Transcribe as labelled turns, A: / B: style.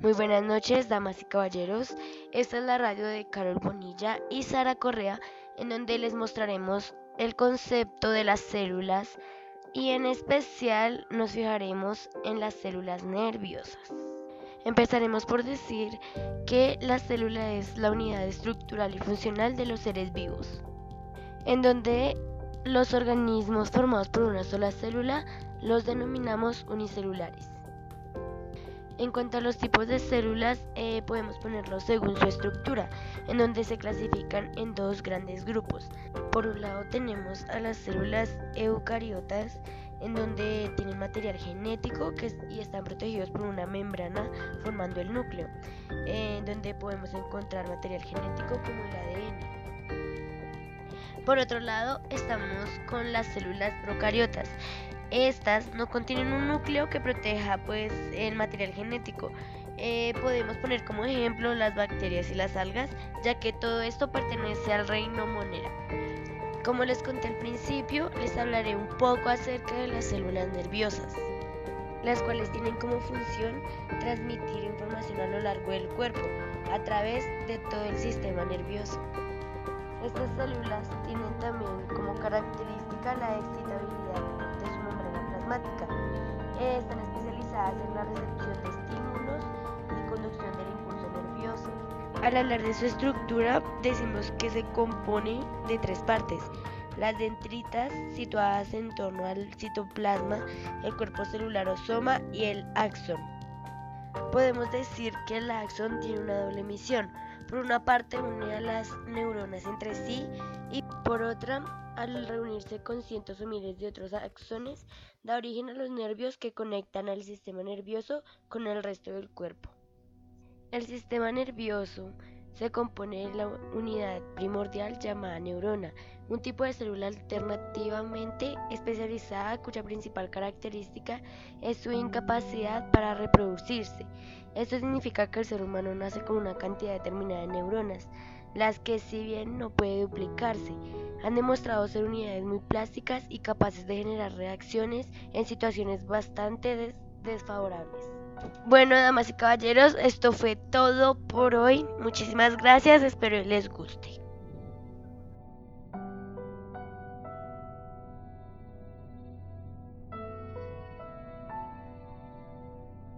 A: Muy buenas noches, damas y caballeros. Esta es la radio de Carol Bonilla y Sara Correa, en donde les mostraremos el concepto de las células y en especial nos fijaremos en las células nerviosas. Empezaremos por decir que la célula es la unidad estructural y funcional de los seres vivos, en donde los organismos formados por una sola célula los denominamos unicelulares. En cuanto a los tipos de células, eh, podemos ponerlos según su estructura, en donde se clasifican en dos grandes grupos. Por un lado tenemos a las células eucariotas, en donde tienen material genético y están protegidos por una membrana formando el núcleo, en donde podemos encontrar material genético como el ADN. Por otro lado, estamos con las células procariotas, estas no contienen un núcleo que proteja pues el material genético. Eh, podemos poner como ejemplo las bacterias y las algas, ya que todo esto pertenece al reino monera. Como les conté al principio, les hablaré un poco acerca de las células nerviosas, las cuales tienen como función transmitir información a lo largo del cuerpo a través de todo el sistema nervioso. Estas células tienen también como característica la excitabilidad están especializadas en la recepción de estímulos y conducción del impulso nervioso. Al hablar de su estructura, decimos que se compone de tres partes. Las dendritas, situadas en torno al citoplasma, el cuerpo celular o soma y el axón. Podemos decir que el axón tiene una doble misión. Por una parte une a las neuronas entre sí y por otra al reunirse con cientos o miles de otros axones, da origen a los nervios que conectan al sistema nervioso con el resto del cuerpo. El sistema nervioso se compone de la unidad primordial llamada neurona, un tipo de célula alternativamente especializada cuya principal característica es su incapacidad para reproducirse. Esto significa que el ser humano nace con una cantidad determinada de neuronas, las que si bien no puede duplicarse, han demostrado ser unidades muy plásticas y capaces de generar reacciones en situaciones bastante desfavorables. Bueno, damas y caballeros, esto fue todo por hoy. Muchísimas gracias, espero les guste.